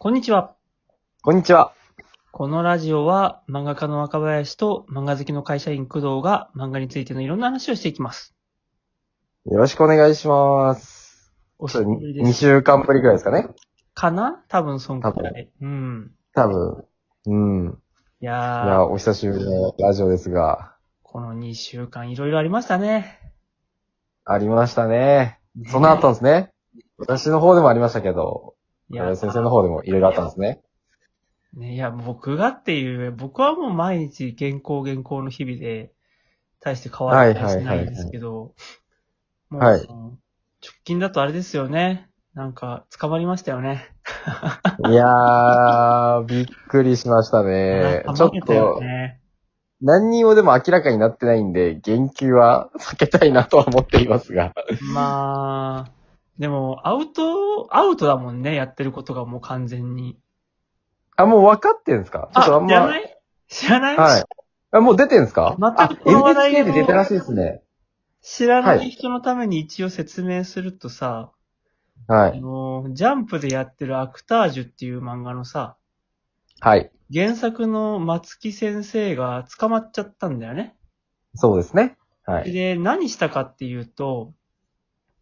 こんにちは。こんにちは。このラジオは漫画家の若林と漫画好きの会社員工藤が漫画についてのいろんな話をしていきます。よろしくお願いします。お久しぶりで2す。週間ぶりくらいですかねかな？多分そんくらい。うん。多分。うん。いやー、いや、お久しぶりのラジオですが、この2週間いろいろありましたね。ありましたね。そんなあったんですね。私の方でもありましたけど、いや、先生の方でもいろいろあったんですね。ね、いや、僕がっていう、僕はもう毎日原稿原稿の日々で、大して変わったりしないんですけど、もう、はい直近だとあれですよね。なんか、捕まりましたよね。いやー、びっくりしましたね。ちょっと、ね。何にもでも明らかになってないんで、言及は避けたいなとは思っていますが。まあ、でも、アウト、アウトだもんね、やってることがもう完全に。あ、もう分かってんすか？ちょっとあんま。知らない？知らない、はい。あ、もう出てんすか？全くあ、この話題 NHK で出たらしいですね。知らなはいい人のために一応説明するとさ、あはい。の、ジャンプでやってるアクタージュっていう漫画のさ、はい。原作の松木先生が捕まっちゃったんだよね。そうですね。はい。で、何したかっていうと、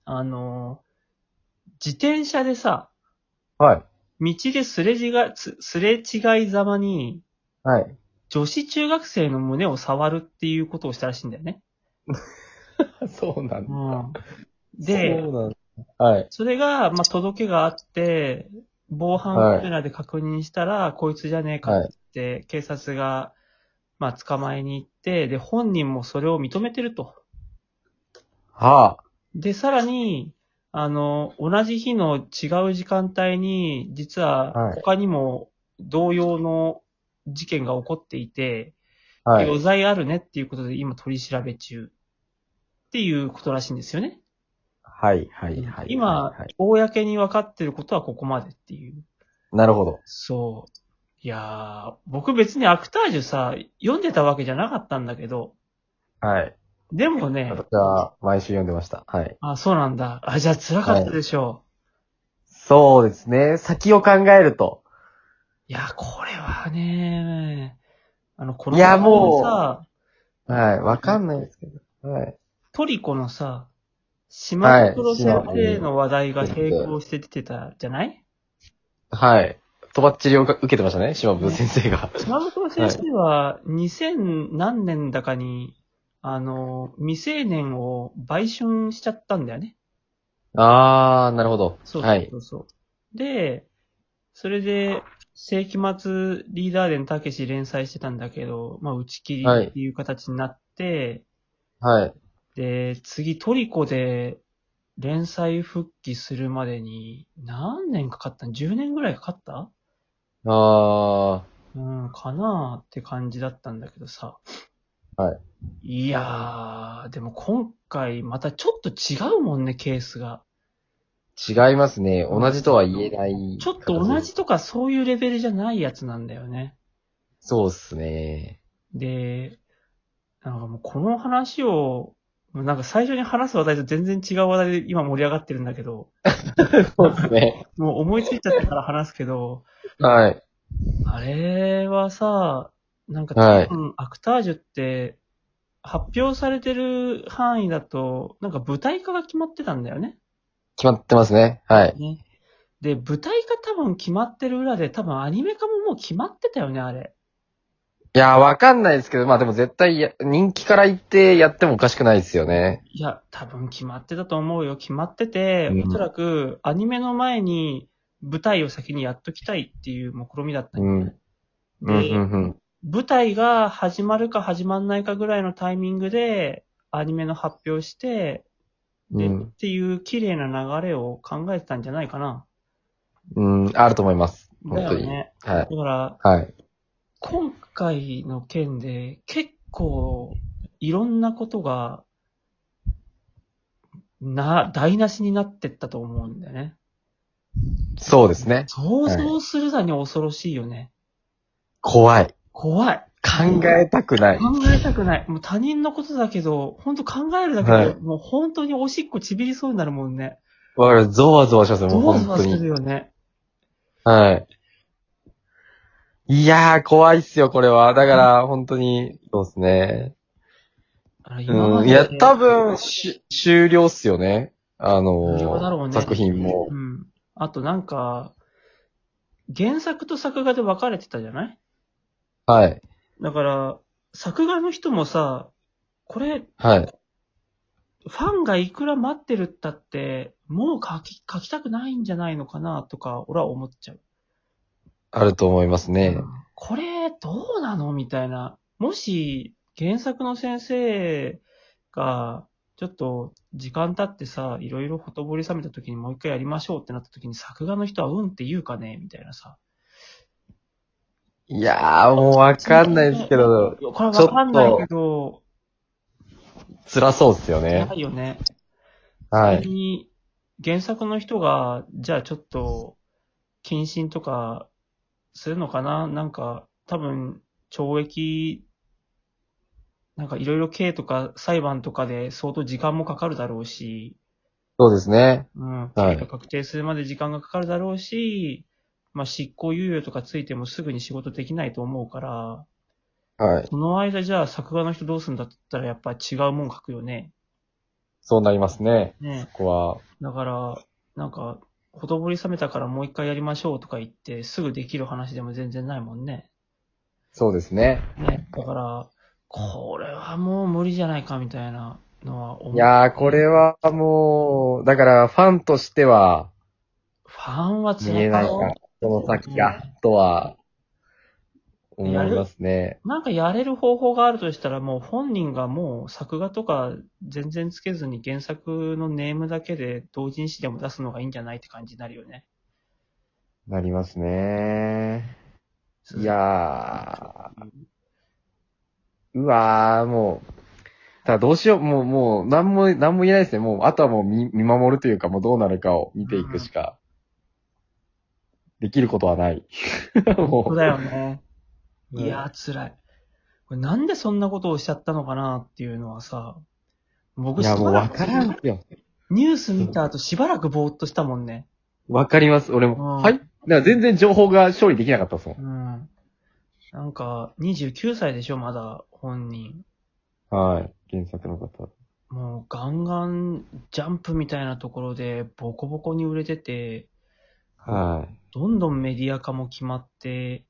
あの、自転車でさ、はい。道ですれ違い、すすれ違いざまに、はい。女子中学生の胸を触るっていうことをしたらしいんだよね。そうなんだ。うん、で、そうなんだ。はい。それが、まあ、届けがあって、防犯カメラで確認したら、こいつじゃねえかって警察が、まあ、捕まえに行って、で、本人もそれを認めてると。はで、さらに、あの、同じ日の違う時間帯に、実ははい他にも同様の事件が起こっていて、あ。はい。余罪あるねっていうことで今取り調べ中っていうことらしいんですよね。はい、はい、はい。今、はい。公に分かってることはここまでっていう。なるほど。そう。いやー、僕別にアクタージュさ、読んでたわけじゃなかったんだけど、はい。でもね、私は毎週読んでました。はい。あ、そうなんだ。あ、じゃあ辛かったでしょそうですね。先を考えると。う。いや、これはね、あの、このいやもうさ、はい。わかんないですけど。はい。トリコのさ、島袋先生の話題が並行して出てたじゃない？はい。とばっちりを受けてましたね。島部先生が。島袋先生は2000何年だかに、あの、未成年を売春しちゃったんだよね。あー、なるほど。そうはいそう。そう。で、それで、世紀末リーダー伝たけし連載してたんだけど、まあ打ち切りっていう形になって、はい。で、次トリコで連載復帰するまでに何年かかったん ?10 年ぐらいかかった？あうん、かなーって感じだったんだけどさ。。はいいやー、でも今回またちょっと違うもんね、ケースが。ー。違いますね。同じとは言えない。ちょっと同じ。とかそういうレベルじゃないやつなんだよね。そうっすね。で、なんかもうこの話を、なんか最初に話す話題と全然違う話題で今盛り上がってるんだけど、そうですね。もう思いついちゃったから話すけど、はい。あれはさ、なんかはい多分アクタージュって発表されてる範囲だと、なんか舞台化が決まってたんだよね。決まってますね。はい。ね。で、舞台化多分決まってる裏で多分アニメ化ももう決まってたよね、あれ。いやー、わかんないですけど、まあでも絶対や、人気から言ってやってもおかしくないですよね。いや、多分決まってたと思うよ。決まってて、うんおそらくアニメの前に舞台を先にやっときたいっていう目論みだったんうん。だようん、うん、で、うん。舞台が始まるか始まんないかぐらいのタイミングでアニメの発表して、で、うんっていう綺麗な流れを考えてたんじゃないかな。うん、あると思います。本当に。だよね。はい。だから、はい。今回の件で結構いろんなことが、な、台無しになってったと思うんだよね。そうですね。想像するだに恐ろしいよね。怖い。怖い。考えたくない。考えたくない。もう他人のことだけど、本当考えるだけで、はいもう本当におしっこちびりそうになるもんね。わかる。ゾワゾワしますよ、もうゾワゾワす。るよね。はい。いやー、怖いっすよ、これは。だから、本当に、そうですね。あれ今までうん。いや、多分、し、終了っすよね。あの終了だろうね作品もう。ん。あとなんか、原作と作画で分かれてたじゃない？はい。だから、作画の人もさ、これ、はい。ファンがいくら待ってるったって、もう書き、書きたくないんじゃないのかなとか、俺は思っちゃう。あると思いますね。これ、どうなのみたいな。もし、原作の先生が、ちょっと、時間経ってさ、いろいろほとぼり冷めた時にもう一回やりましょうってなった時に、作画の人はうんって言うかねみたいなさ。いやー、もうわかんないですけど、これわかんないけど、辛そうっすよねな。いよね。はい。仮に原作の人が、じゃあちょっと、謹慎とか、するのかな？なんか、多分、懲役、なんかいろいろ刑とか裁判とかで相当時間もかかるだろうし、そうですね。うん、はい刑が確定するまで時間がかかるだろうし、まあ執行猶予とかついてもすぐに仕事できないと思うから、はい。その間じゃあ作画の人どうするんだったらやっぱ違うもん書くよね。そうなりますね。ねここは。だから、なんか、ほとぼり冷めたからもう一回やりましょうとか言って、すぐできる話でも全然ないもんね。そうですね。ね。だから、これはもう無理じゃないかみたいなのは思う。いやー、これはもう、だからファンとしてはファンは見辛いその先が、とは、思いますね。なんかやれる方法があるとしたら、もう本人がもう作画とか全然つけずに原作のネームだけで同人誌でも出すのがいいんじゃないって感じになるよね。なりますね。いやー、うわー、もう、ただどうしよう、もう、もう、なんも、なんも言えないですね。もう、あとはもう見、見守るというか、もうどうなるかを見ていくしか、できることはない。もそうだよね。うんいやー、辛い。これなんでそんなことをしちゃったのかなっていうのはさ、僕いや、もうわからんくすよ。ニュース見た後しばらくぼーっとしたもんね。わかります。俺うんも。はい？だから全然情報が処理できなかったですもん。うん。なんか、29歳でしょ、まだ、本人。はい。原作の方。もう、ガンガン、ジャンプみたいなところで、ボコボコに売れてて、はい。どんどんメディア化も決まって、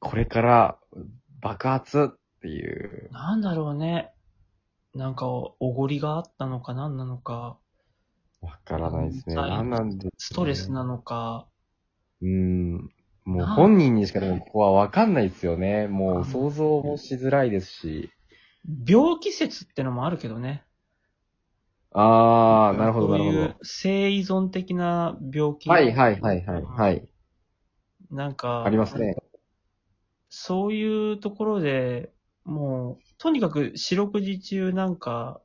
これから、爆発っていう。なんだろうね。なんか、おごりがあったのか何なのか、わからないですね。はいなんなんで、ストレスなのか、うん。もうな本人にしかでもここはわかんないですよね。もうんう想像もしづらいですし。病気説ってのもあるけどね。あー、なるほど、なるほそういう性依存的な病気。ど。はい、はい、はい、はい。はい。なんか、ありますね。そういうところで、もう、とにかく四六時中なんか、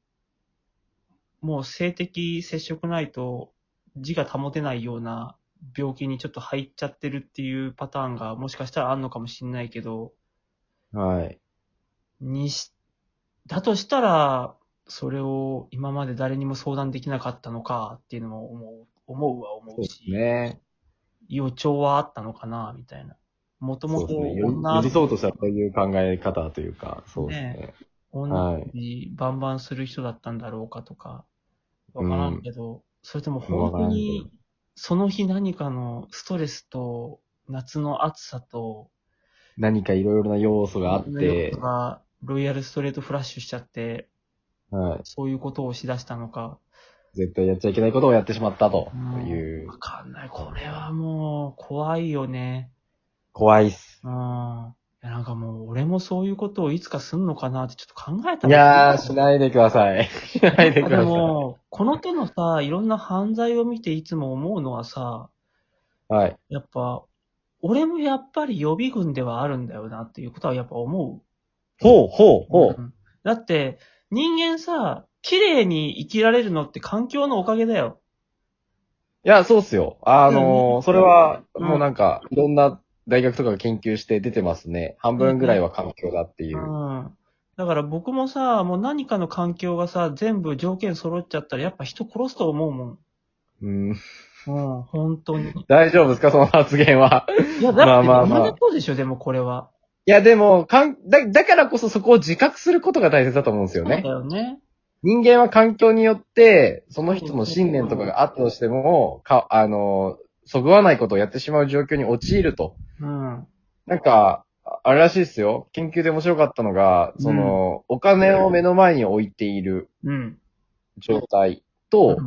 もう性的接触ないと字が保てないような病気にちょっと入っちゃってるっていうパターンがもしかしたらあんのかもしんないけど、はい。にし、だとしたら、それを今まで誰にも相談できなかったのかっていうのも思う、思うは思そうし、ね。予兆はあったのかな、みたいな。もともと女寄り添うとしたらそういう考え方というか、そうですね。女にバンバンする人だったんだろうかとか、わからんけど、それとも本当わに、その日何かのストレスと、夏の暑さと、何かいろいろな要素があって、がロイヤルストレートフラッシュしちゃって、はい。そういうことをしだしたのか、絶対やっちゃいけないことをやってしまったとうんいうわ、かんない。これはもう、怖いよね。怖いっす。うん。いやなんかもう、俺もそういうことをいつかすんのかなってちょっと考えたいやー、しないでください。しないでくでださい。も、この手のさ、いろんな犯罪を見ていつも思うのはさ、はい。やっぱ、俺もやっぱり予備軍ではあるんだよなっていうことはやっぱ思ほう、ほう、う。ほう。うんだって、人間さ、綺麗に生きられるのって環境のおかげだよ。いや、そうっすよ。あのー、それは、うんもうなんか、いろんな大学とかが研究して出てますね。半分ぐらいは環境だっていうう。ん。だから僕もさ、もう何かの環境がさ、全部条件揃っちゃったらやっぱ人殺すと思うもん。うん。うん、本当に。大丈夫ですか？その発言は。いや、だって、まあまあまあまだそうでしょ、でもこれは。いや、でも、かん、だ、だからこそそこを自覚することが大切だと思うんですよねそうだ。よね。人間は環境によって、その人の信念とかがあったとしても、か、あの、そぐわないことをやってしまう状況に陥ると。うん。なんか、ああれらしいですよ。研究で面白かったのが、その、お金を目の前に置いているうん。状態と、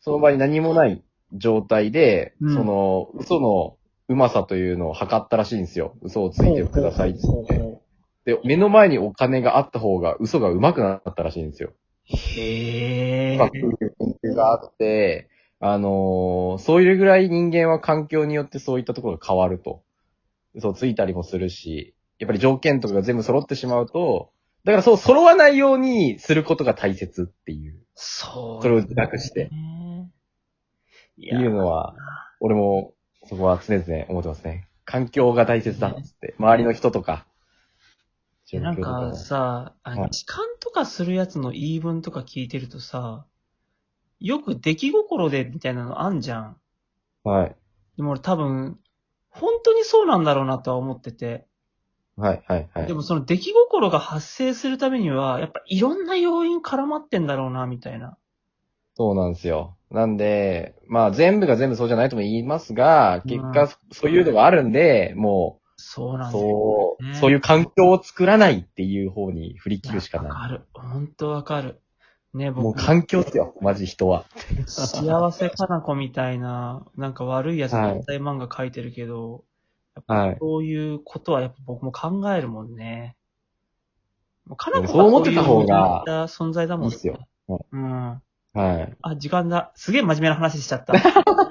その場に何もない状態で、うんその、嘘のうまさというのを測ったらしいんですよ。嘘をついてくださいっつって。で、目の前にお金があった方が嘘が上手くなったらしいんですよ。へえ。まあ研究があって、あのーそういうぐらい人間は環境によってそういったところが変わると。嘘をついたりもするし、やっぱり条件とかが全部揃ってしまうと、だからそう揃わないようにすることが大切っていう、そう。それを自覚して。いっていうのは、俺もそこは常々思ってますね。環境が大切だっつって、周りの人とか。なんかさ、あはい痴漢とかするやつの言い分とか聞いてるとさ、よく出来心でみたいなのあんじゃん。はい。でも俺多分、本当にそうなんだろうなとは思ってて。はい、はい、はいで。もその出来心が発生するためには、やっぱいろんな要因絡まってんだろうな、みたいな。そうなんですよ。なんで、まあ全部が全部そうじゃないとも言いますが、結う果そういうのがあるんで、もう、そうなんだよ。そう、ねそういう環境を作らないっていう方に振り切るしかなわかる。本当わかる。ね、い。もう僕、環境ですよ、マジ人は。幸せかな子みたいな、なんか悪いやつはい絶対漫画描いてるけど、はい。そういうことはやっぱ僕も考えるもんね。もうかなこそう思ってた方が存在だもんいいっすよ。はいうん。はい。あ、時間だ。すげえ真面目な話しちゃった。